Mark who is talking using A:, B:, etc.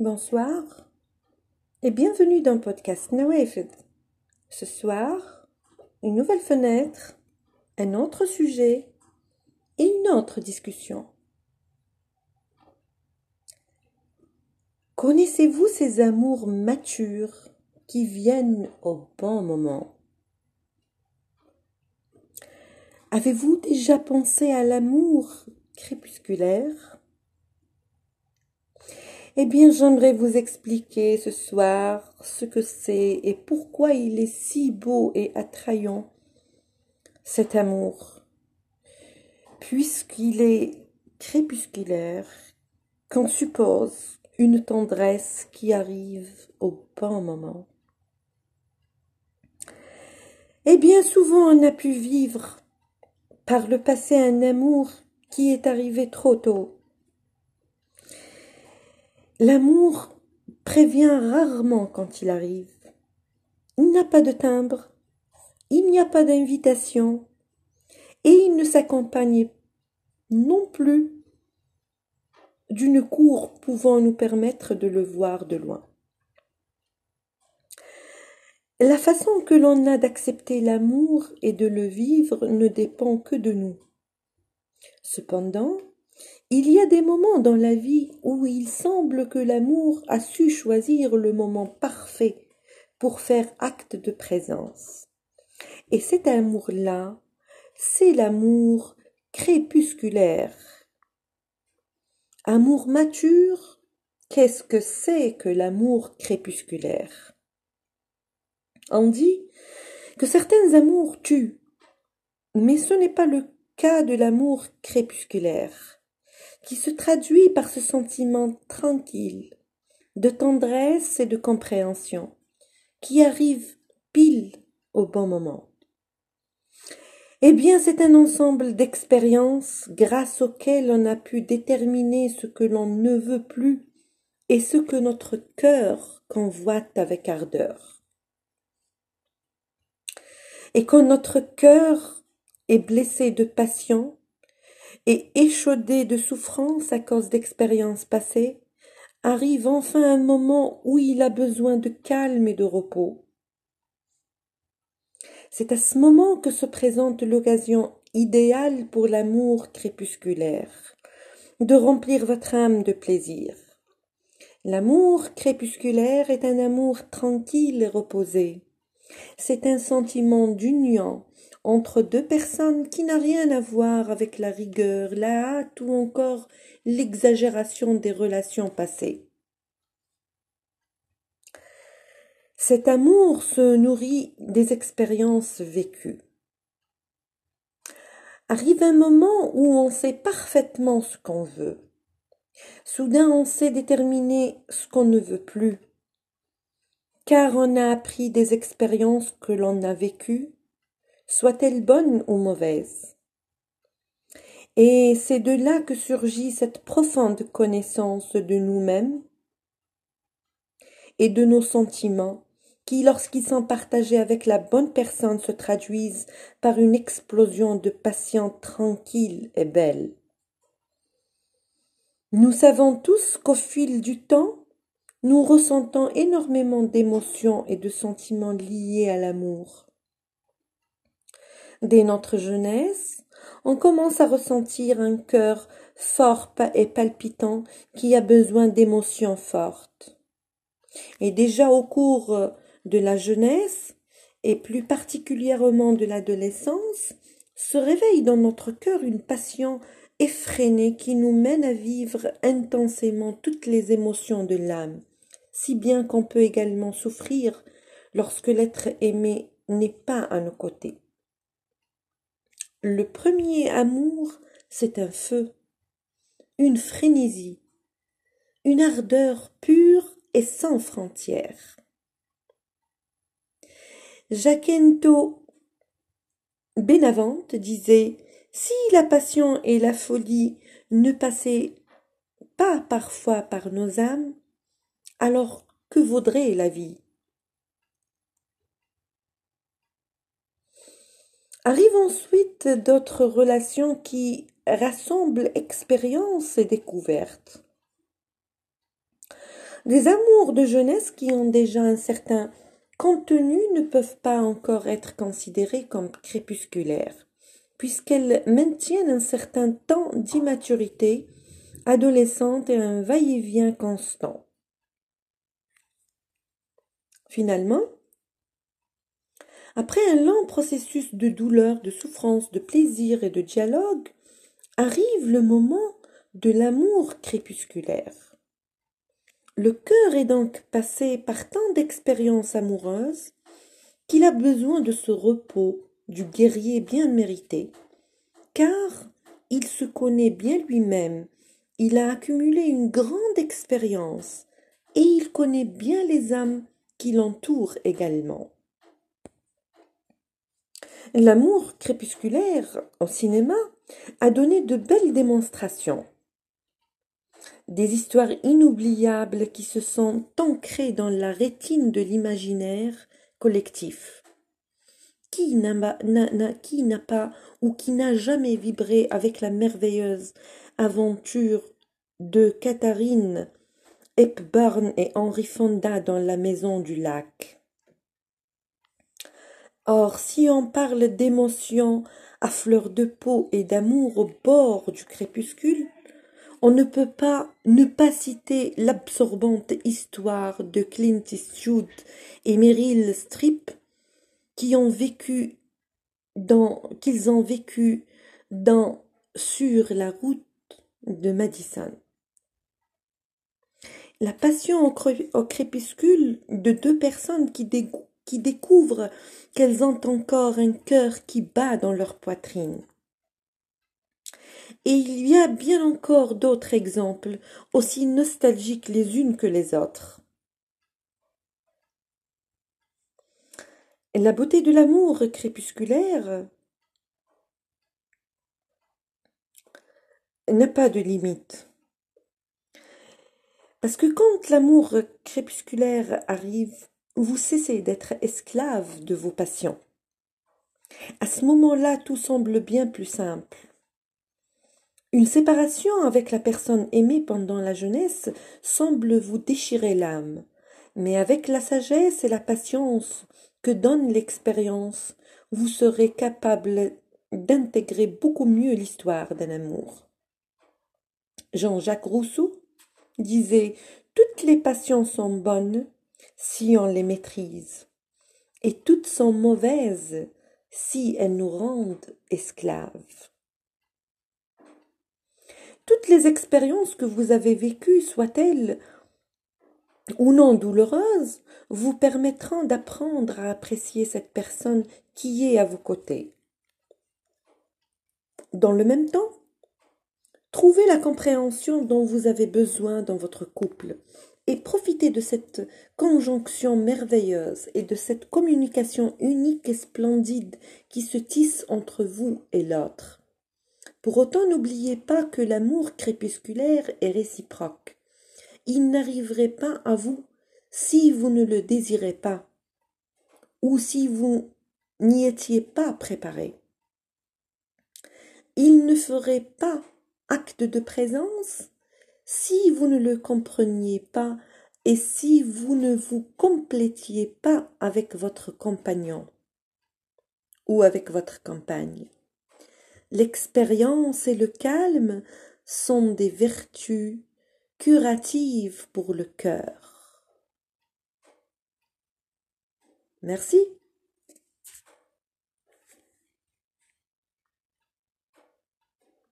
A: Bonsoir et bienvenue dans le podcast Nawafid. Ce soir, une nouvelle fenêtre, un autre sujet et une autre discussion. Connaissez-vous ces amours matures qui viennent au bon moment? Avez-vous déjà pensé à l'amour crépusculaire? Eh bien, j'aimerais vous expliquer ce soir ce que c'est et pourquoi il est si beau et attrayant, cet amour, puisqu'il est crépusculaire, qu'on suppose une tendresse qui arrive au bon moment. Et bien souvent on a pu vivre par le passé un amour qui est arrivé trop tôt. L'amour prévient rarement quand il arrive. Il n'a pas de timbre, il n'y a pas d'invitation, et il ne s'accompagne non plus d'une cour pouvant nous permettre de le voir de loin. La façon que l'on a d'accepter l'amour et de le vivre ne dépend que de nous. Cependant, il y a des moments dans la vie où il semble que l'amour a su choisir le moment parfait pour faire acte de présence. Et cet amour-là, c'est l'amour crépusculaire. Amour mature, qu'est-ce que c'est que l'amour crépusculaire? On dit que certains amours tuent, mais ce n'est pas le cas de l'amour crépusculaire, qui se traduit par ce sentiment tranquille, de tendresse et de compréhension, qui arrive pile au bon moment. Eh bien, c'est un ensemble d'expériences grâce auxquelles on a pu déterminer ce que l'on ne veut plus et ce que notre cœur convoite avec ardeur et quand notre cœur est blessé de passion et échaudé de souffrance à cause d'expériences passées, arrive enfin un moment où il a besoin de calme et de repos. C'est à ce moment que se présente l'occasion idéale pour l'amour crépusculaire, de remplir votre âme de plaisir. L'amour crépusculaire est un amour tranquille et reposé. C'est un sentiment d'union entre deux personnes qui n'a rien à voir avec la rigueur, la hâte ou encore l'exagération des relations passées. Cet amour se nourrit des expériences vécues. Arrive un moment où on sait parfaitement ce qu'on veut. Soudain on sait déterminer ce qu'on ne veut plus car on a appris des expériences que l'on a vécues, soient-elles bonnes ou mauvaises. Et c'est de là que surgit cette profonde connaissance de nous-mêmes et de nos sentiments qui, lorsqu'ils sont partagés avec la bonne personne, se traduisent par une explosion de passion tranquille et belle. Nous savons tous qu'au fil du temps, nous ressentons énormément d'émotions et de sentiments liés à l'amour. Dès notre jeunesse, on commence à ressentir un cœur fort et palpitant qui a besoin d'émotions fortes. Et déjà au cours de la jeunesse, et plus particulièrement de l'adolescence, se réveille dans notre cœur une passion effrénée qui nous mène à vivre intensément toutes les émotions de l'âme si bien qu'on peut également souffrir lorsque l'être aimé n'est pas à nos côtés. Le premier amour, c'est un feu, une frénésie, une ardeur pure et sans frontières. Jacinto Benavente disait Si la passion et la folie ne passaient pas parfois par nos âmes, alors que vaudrait la vie? Arrivent ensuite d'autres relations qui rassemblent expérience et découverte. Les amours de jeunesse qui ont déjà un certain contenu ne peuvent pas encore être considérés comme crépusculaires, puisqu'elles maintiennent un certain temps d'immaturité adolescente et un va-et-vient constant. Finalement, après un lent processus de douleur, de souffrance, de plaisir et de dialogue, arrive le moment de l'amour crépusculaire. Le cœur est donc passé par tant d'expériences amoureuses qu'il a besoin de ce repos du guerrier bien mérité, car il se connaît bien lui-même, il a accumulé une grande expérience et il connaît bien les âmes qui l'entourent également. L'amour crépusculaire au cinéma a donné de belles démonstrations des histoires inoubliables qui se sont ancrées dans la rétine de l'imaginaire collectif. Qui n'a pas ou qui n'a jamais vibré avec la merveilleuse aventure de Katharine Hepburn et Henry Fonda dans La Maison du Lac Or, si on parle d'émotion à fleur de peau et d'amour au bord du crépuscule, on ne peut pas ne pas citer l'absorbante histoire de Clint Eastwood et Meryl Streep qui ont vécu dans qu'ils ont vécu dans sur la route de Madison. La passion au, crépuscule de deux personnes qui, qui découvrent qu'elles ont encore un cœur qui bat dans leur poitrine. Et il y a bien encore d'autres exemples, aussi nostalgiques les unes que les autres. La beauté de l'amour crépusculaire n'a pas de limite. Parce que quand l'amour crépusculaire arrive, vous cessez d'être esclave de vos passions. À ce moment-là, tout semble bien plus simple. Une séparation avec la personne aimée pendant la jeunesse semble vous déchirer l'âme, mais avec la sagesse et la patience que donne l'expérience, vous serez capable d'intégrer beaucoup mieux l'histoire d'un amour. Jean-Jacques Rousseau disait Toutes les passions sont bonnes si on les maîtrise, et toutes sont mauvaises si elles nous rendent esclaves. Toutes les expériences que vous avez vécues, soient-elles ou non douloureuses, vous permettront d'apprendre à apprécier cette personne qui est à vos côtés. Dans le même temps, trouvez la compréhension dont vous avez besoin dans votre couple et profitez de cette conjonction merveilleuse et de cette communication unique et splendide qui se tisse entre vous et l'autre. Pour autant, n'oubliez pas que l'amour crépusculaire est réciproque. Il n'arriverait pas à vous si vous ne le désirez pas, ou si vous n'y étiez pas préparé. Il ne ferait pas acte de présence si vous ne le compreniez pas et si vous ne vous complétiez pas avec votre compagnon ou avec votre compagne. L'expérience et le calme sont des vertus curatives pour le cœur. Merci.